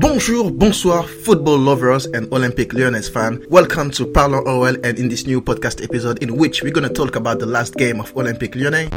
Bonjour, bonsoir, football lovers and Olympic Lyonnais fans. Welcome to Parlons OL and in this new podcast episode in which we're gonna talk about the last game of Olympic Lyonnais.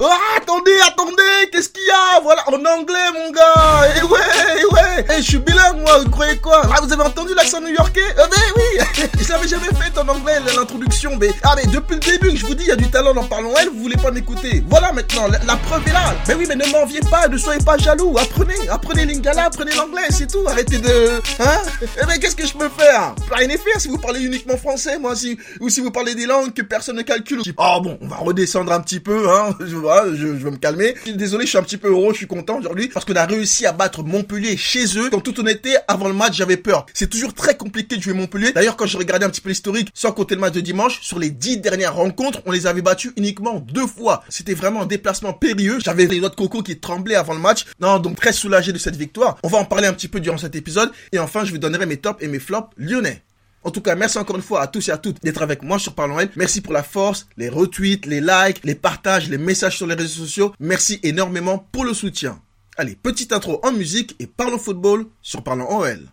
Oh, attendez, attendez, qu'est-ce qu'il y a? Voilà, en anglais, mon gars. Eh ouais, eh ouais. Eh, je suis bilingue, moi, vous croyez quoi? Ah, vous avez entendu l'accent new-yorkais? Eh ben oui, je l'avais jamais fait en anglais, l'introduction. Mais, allez, depuis le début que je vous dis, il y a du talent dans Parlons OL, vous voulez pas m'écouter. Voilà, maintenant, la, preuve est là. Mais oui, mais ne m'enviez pas, ne soyez pas jaloux. Apprenez, apprenez l'ingala, apprenez l'anglais, tout. Arrêtez de... Hein? Eh ben, qu'est-ce que je peux faire? Rien à faire si vous parlez uniquement français, moi, si... Ou si vous parlez des langues que personne ne calcule. Oh bon, on va redescendre un petit peu, hein? Je, je vais me calmer. Désolé, je suis un petit peu heureux, je suis content aujourd'hui parce qu'on a réussi à battre Montpellier chez eux. En toute honnêteté, avant le match, j'avais peur. C'est toujours très compliqué de jouer Montpellier. D'ailleurs, quand j'ai regardé un petit peu l'historique, sans compter le match de dimanche, sur les dix dernières rencontres, on les avait battus uniquement deux fois. C'était vraiment un déplacement périlleux. J'avais les autres cocos qui tremblaient avant le match. Non, donc très soulagé de cette victoire. On va en parler un petit peu durant cet épisode. Et enfin, je vous donnerai mes tops et mes flops lyonnais. En tout cas, merci encore une fois à tous et à toutes d'être avec moi sur Parlons L. Merci pour la force, les retweets, les likes, les partages, les messages sur les réseaux sociaux. Merci énormément pour le soutien. Allez, petite intro en musique et parlons football sur Parlons OL.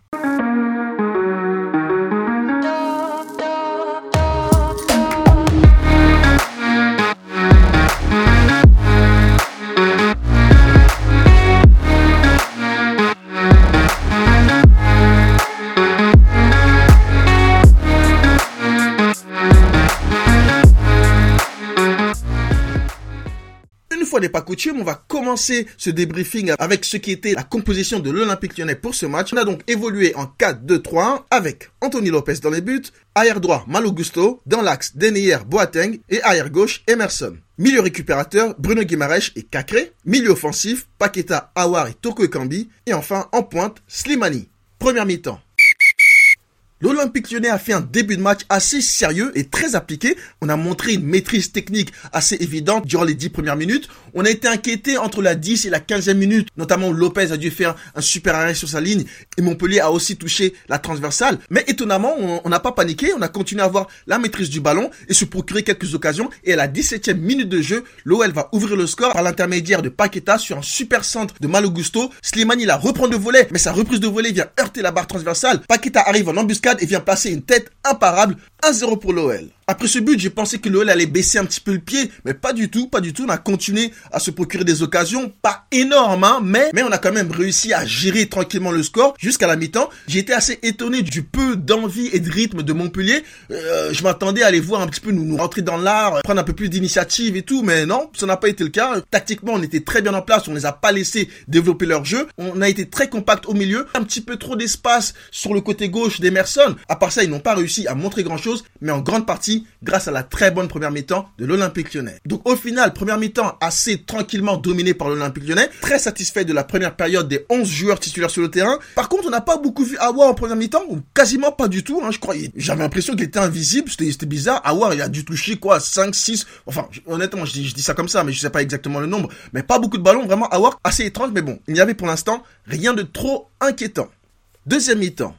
N'est pas coutume, on va commencer ce débriefing avec ce qui était la composition de l'Olympique lyonnais pour ce match. On a donc évolué en 4-2-3-1 avec Anthony Lopez dans les buts, arrière droit Malo Gusto, dans l'axe Deneyer Boateng et arrière gauche Emerson. Milieu récupérateur, Bruno Guimaraes et Cacré. Milieu offensif, Paqueta, Awar et Toko. Et enfin, en pointe, Slimani. Première mi-temps. L'Olympique lyonnais a fait un début de match assez sérieux et très appliqué. On a montré une maîtrise technique assez évidente durant les 10 premières minutes. On a été inquiété entre la 10 et la 15e minute, notamment Lopez a dû faire un super arrêt sur sa ligne et Montpellier a aussi touché la transversale. Mais étonnamment, on n'a pas paniqué, on a continué à avoir la maîtrise du ballon et se procurer quelques occasions. Et à la 17e minute de jeu, l'OL va ouvrir le score par l'intermédiaire de Paqueta sur un super centre de Malogusto. Slimani la reprend de volet, mais sa reprise de volet vient heurter la barre transversale. Paqueta arrive en embuscade et vient placer une tête imparable. 1-0 pour l'OL. Après ce but, j'ai pensé que l'OL allait baisser un petit peu le pied, mais pas du tout, pas du tout. On a continué à se procurer des occasions, pas énormes, hein, mais, mais on a quand même réussi à gérer tranquillement le score jusqu'à la mi-temps. Été assez étonné du peu d'envie et de rythme de Montpellier. Euh, je m'attendais à aller voir un petit peu nous, nous rentrer dans l'art, prendre un peu plus d'initiative et tout, mais non, ça n'a pas été le cas. Tactiquement, on était très bien en place, on les a pas laissés développer leur jeu. On a été très compact au milieu, un petit peu trop d'espace sur le côté gauche d'Emerson. À part ça, ils n'ont pas réussi à montrer grand chose, mais en grande partie grâce à la très bonne première mi-temps de l'Olympique lyonnais. Donc au final, première mi-temps assez tranquillement dominée par l'Olympique lyonnais, très satisfait de la première période des 11 joueurs titulaires sur le terrain. Par contre, on n'a pas beaucoup vu Awa en première mi-temps, ou quasiment pas du tout, hein, je croyais. J'avais l'impression qu'il était invisible, c'était bizarre. Awa, il a dû toucher quoi, 5, 6, enfin honnêtement, je dis, ça comme ça, mais je sais pas exactement le nombre, mais pas beaucoup de ballons, vraiment Awa, assez étrange, mais bon, il n'y avait pour l'instant rien de trop inquiétant. Deuxième mi-temps.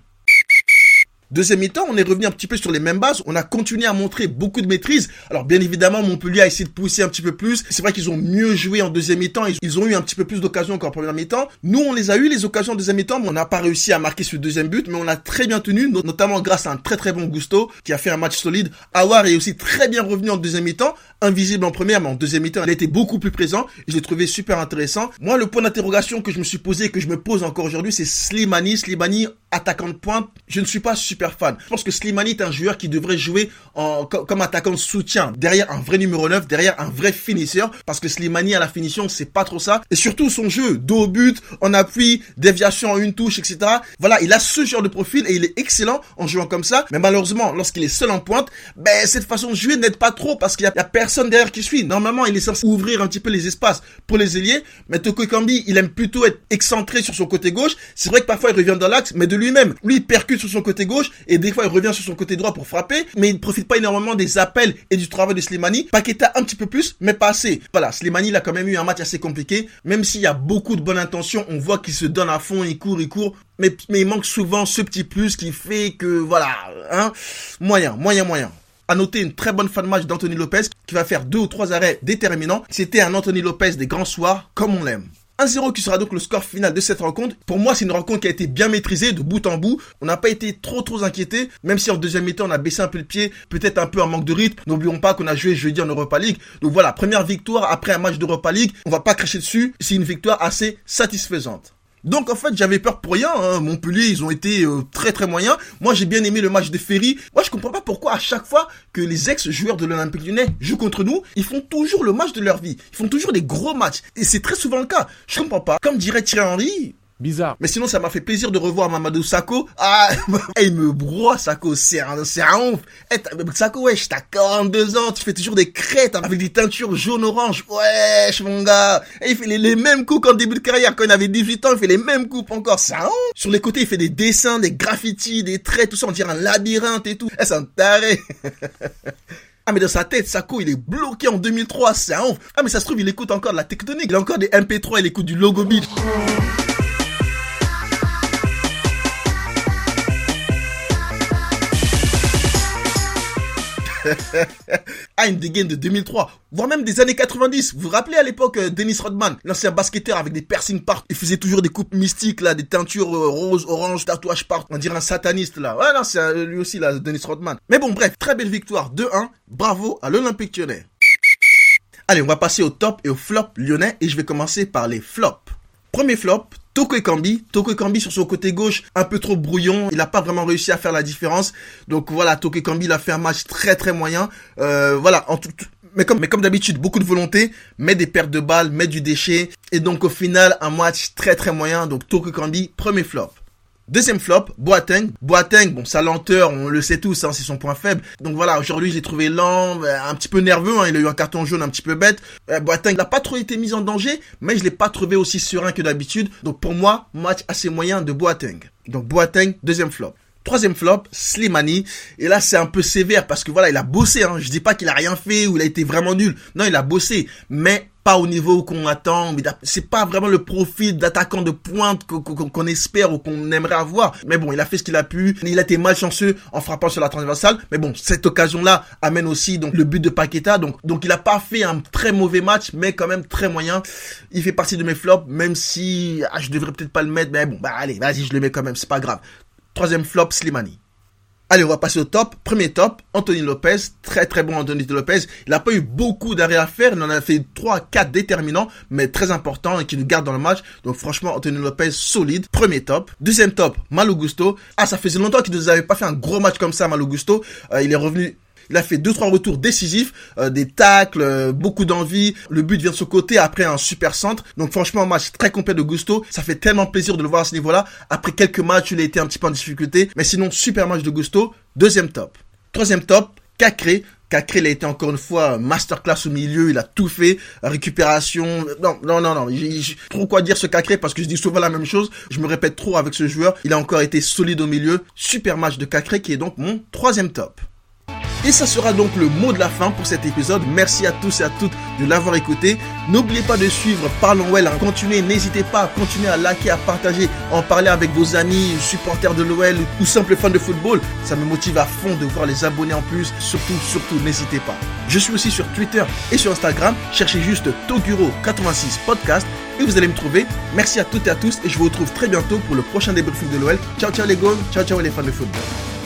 Deuxième mi-temps, on est revenu un petit peu sur les mêmes bases. On a continué à montrer beaucoup de maîtrise. Alors bien évidemment, Montpellier a essayé de pousser un petit peu plus. C'est vrai qu'ils ont mieux joué en deuxième mi-temps. Ils ont eu un petit peu plus d'occasions qu'en première mi-temps. Nous, on les a eu les occasions en deuxième mi-temps, mais on n'a pas réussi à marquer ce deuxième but. Mais on a très bien tenu, notamment grâce à un très très bon Gusto qui a fait un match solide. Awar est aussi très bien revenu en deuxième mi-temps, invisible en première, mais en deuxième mi-temps, il a été beaucoup plus présent. Et je l'ai trouvé super intéressant. Moi, le point d'interrogation que je me suis posé, que je me pose encore aujourd'hui, c'est Slimani. Slimani, attaquant de pointe. Je ne suis pas super fan. Je pense que Slimani est un joueur qui devrait jouer en, comme attaquant de soutien, derrière un vrai numéro 9, derrière un vrai finisseur, parce que Slimani à la finition, c'est pas trop ça. Et surtout son jeu, dos au but, en appui, déviation en une touche, etc. Voilà, il a ce genre de profil et il est excellent en jouant comme ça. Mais malheureusement, lorsqu'il est seul en pointe, ben cette façon de jouer n'aide pas trop parce qu'il y, a personne derrière qui suit. Normalement, il est censé ouvrir un petit peu les espaces pour les ailiers. Mais Toko Kambi, il aime plutôt être excentré sur son côté gauche. C'est vrai que parfois il revient dans l'axe, mais de lui-même. Lui, il percute sur son côté gauche et des fois il revient sur son côté droit pour frapper, mais il ne profite pas énormément des appels et du travail de Slimani. Paqueta un petit peu plus, mais pas assez. Voilà, Slimani il a quand même eu un match assez compliqué, même s'il y a beaucoup de bonnes intentions, on voit qu'il se donne à fond, il court, il court, mais, mais il manque souvent ce petit plus qui fait que, voilà, hein, moyen, moyen, moyen. À noter une très bonne fin de match d'Anthony Lopez qui va faire deux ou trois arrêts déterminants. C'était un Anthony Lopez des grands soirs comme on l'aime. 1-0 qui sera donc le score final de cette rencontre. Pour moi, c'est une rencontre qui a été bien maîtrisée de bout en bout. On n'a pas été trop trop inquiété, même si en deuxième mi-temps on a baissé un peu le pied, peut-être un peu en manque de rythme. N'oublions pas qu'on a joué jeudi en Europa League. Donc voilà, première victoire après un match d'Europa League. On va pas cracher dessus. C'est une victoire assez satisfaisante. Donc en fait j'avais peur pour rien, hein. Montpellier ils ont été euh, très très moyens. Moi j'ai bien aimé le match de Ferry. Moi je comprends pas pourquoi à chaque fois que les ex-joueurs de l'Olympique lyonnais jouent contre nous, ils font toujours le match de leur vie. Ils font toujours des gros matchs. Et c'est très souvent le cas. Je comprends pas. Comme dirait Thierry Henry, Bizarre. mais sinon, ça m'a fait plaisir de revoir Mamadou Sakho. Ah, il me broie, Sakho. C'est un, c'est un ouf. Eh, Sakho, wesh, t'as 42 ans, tu fais toujours des crêtes avec des teintures jaune-orange. Wesh, mon gars. Il fait les, mêmes coups qu'en début de carrière. Quand il avait 18 ans, il fait les mêmes coupes encore. C'est un ouf. Sur les côtés, il fait des dessins, des graffitis, des traits, tout ça. On dirait un labyrinthe et tout. Eh, c'est un taré. Ah mais dans sa tête, Sako, il est bloqué en 2003, c'est un ouf. Ah mais ça se trouve, il écoute encore de la tectonique. Il a encore des MP3, il écoute du Logo Beat. ah, une dégaine de 2003, voire même des années 90. Vous vous rappelez à l'époque euh, Dennis Rodman, l'ancien basketteur avec des piercings partout. Il faisait toujours des coupes mystiques là, des teintures euh, roses, orange, tatouages partout. On dirait un sataniste là. Ouais non, c'est euh, lui aussi là, Dennis Rodman. Mais bon, bref, très belle victoire 2-1. Bravo à l'Olympique lyonnais. Allez, on va passer au top et au flop lyonnais et je vais commencer par les flops. Premier flop, Toko Ekambi. Toko Ekambi sur son côté gauche, un peu trop brouillon. Il n'a pas vraiment réussi à faire la différence. Donc voilà, Toko Ekambi, il a fait un match très très moyen. Euh, voilà, en tout, mais comme, mais comme d'habitude, beaucoup de volonté, mais des pertes de balles, mais du déchet. Et donc au final, un match très très moyen. Donc Toko Ekambi, premier flop. Deuxième flop, Boateng. Boateng, bon, sa lenteur, on le sait tous, hein, c'est son point faible. Donc voilà, aujourd'hui, j'ai trouvé lent, euh, un petit peu nerveux, hein, il a eu un carton jaune un petit peu bête. Euh, Boateng n'a pas trop été mis en danger, mais je l'ai pas trouvé aussi serein que d'habitude. Donc pour moi, match assez moyen de Boateng. Donc Boateng, deuxième flop. Troisième flop, Slimani. Et là, c'est un peu sévère parce que voilà, il a bossé. Hein. Je dis pas qu'il a rien fait ou il a été vraiment nul. Non, il a bossé, mais pas au niveau qu'on attend. Mais c'est pas vraiment le profil d'attaquant de pointe qu'on espère ou qu'on aimerait avoir. Mais bon, il a fait ce qu'il a pu. Il a été malchanceux en frappant sur la transversale. Mais bon, cette occasion-là amène aussi donc le but de Paqueta. Donc, donc il a pas fait un très mauvais match, mais quand même très moyen. Il fait partie de mes flops, même si ah, je devrais peut-être pas le mettre. Mais bon, bah allez, vas-y, je le mets quand même. C'est pas grave. Troisième flop, Slimani. Allez, on va passer au top. Premier top, Anthony Lopez. Très très bon Anthony Lopez. Il n'a pas eu beaucoup d'arrêts à faire. Il en a fait 3, 4 déterminants, mais très importants et qui nous gardent dans le match. Donc franchement, Anthony Lopez, solide. Premier top. Deuxième top, Malo Gusto. Ah, ça faisait longtemps qu'il ne nous avait pas fait un gros match comme ça, Malo Gusto. Euh, il est revenu il a fait deux trois retours décisifs, euh, des tacles, euh, beaucoup d'envie. Le but vient de ce côté après un super centre. Donc franchement, un match très complet de Gusto. Ça fait tellement plaisir de le voir à ce niveau-là. Après quelques matchs, il a été un petit peu en difficulté, mais sinon super match de Gusto. Deuxième top. Troisième top, Cacré. Cacré, il a été encore une fois masterclass au milieu, il a tout fait, récupération. Non, non, non, non. J'ai trop quoi dire ce Cacré parce que je dis souvent la même chose. Je me répète trop avec ce joueur. Il a encore été solide au milieu. Super match de Cacré qui est donc mon troisième top. Et ça sera donc le mot de la fin pour cet épisode. Merci à tous et à toutes de l'avoir écouté. N'oubliez pas de suivre Parlons Well. Continuez, n'hésitez pas à continuer à liker, à partager, à en parler avec vos amis, supporters de l'OL ou simples fans de football. Ça me motive à fond de voir les abonnés en plus. Surtout, surtout, n'hésitez pas. Je suis aussi sur Twitter et sur Instagram. Cherchez juste Toguro86 Podcast et vous allez me trouver. Merci à toutes et à tous et je vous retrouve très bientôt pour le prochain débriefing de l'OL. Ciao, ciao les goals. Ciao, ciao les fans de football.